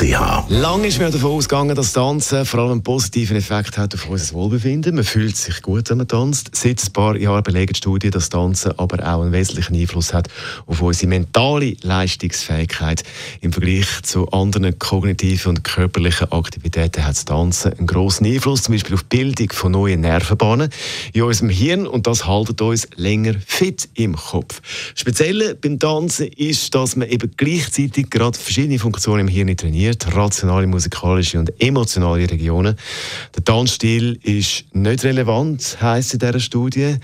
www.kopfwww.ch Lange ist mir davon ausgegangen, dass Tanzen vor allem einen positiven Effekt hat auf unser Wohlbefinden. Man fühlt sich gut, wenn man tanzt. Seit ein paar Jahren belegen Studien, dass Tanzen aber auch einen wesentlichen Einfluss hat auf unsere mentale Leistungsfähigkeit. Im Vergleich zu anderen kognitiven und körperlichen Aktivitäten hat das Tanzen einen grossen Einfluss, zum Beispiel auf die Bildung von neuen Nervenbahnen in unserem Hirn und das haltet uns länger fit im Kopf. Speziell beim Tanzen ist, dass man eben gleichzeitig gerade verschiedene Funktionen im Hirn trainiert, rationale, musikalische und emotionale Regionen. Der Tanzstil ist nicht relevant, heisst in dieser Studie.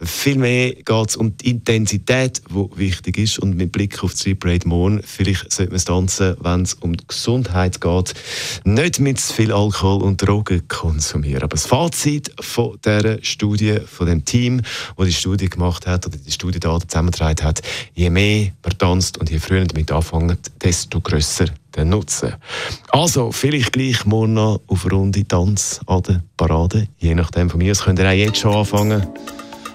Vielmehr geht es um die Intensität, die wichtig ist und mit Blick auf die Parade morgen, vielleicht sollte man tanzen, wenn es um die Gesundheit geht, nicht mit zu viel Alkohol und Drogen konsumieren. Aber das Fazit von dieser Studie, von dem Team, das die Studie gemacht hat oder die Studie Studiedaten zusammengetragen hat, je mehr man tanzt und je früher damit anfängt, desto grösser der Nutzen. Also, vielleicht gleich morgen noch auf Runde Tanz an der Parade. Je nachdem von mir aus könnt ihr auch jetzt schon anfangen.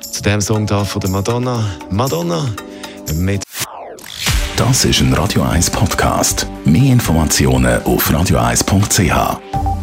Zu dem Song da von der Madonna. Madonna mit Das ist ein Radio 1 Podcast. Mehr Informationen auf radio1.ch.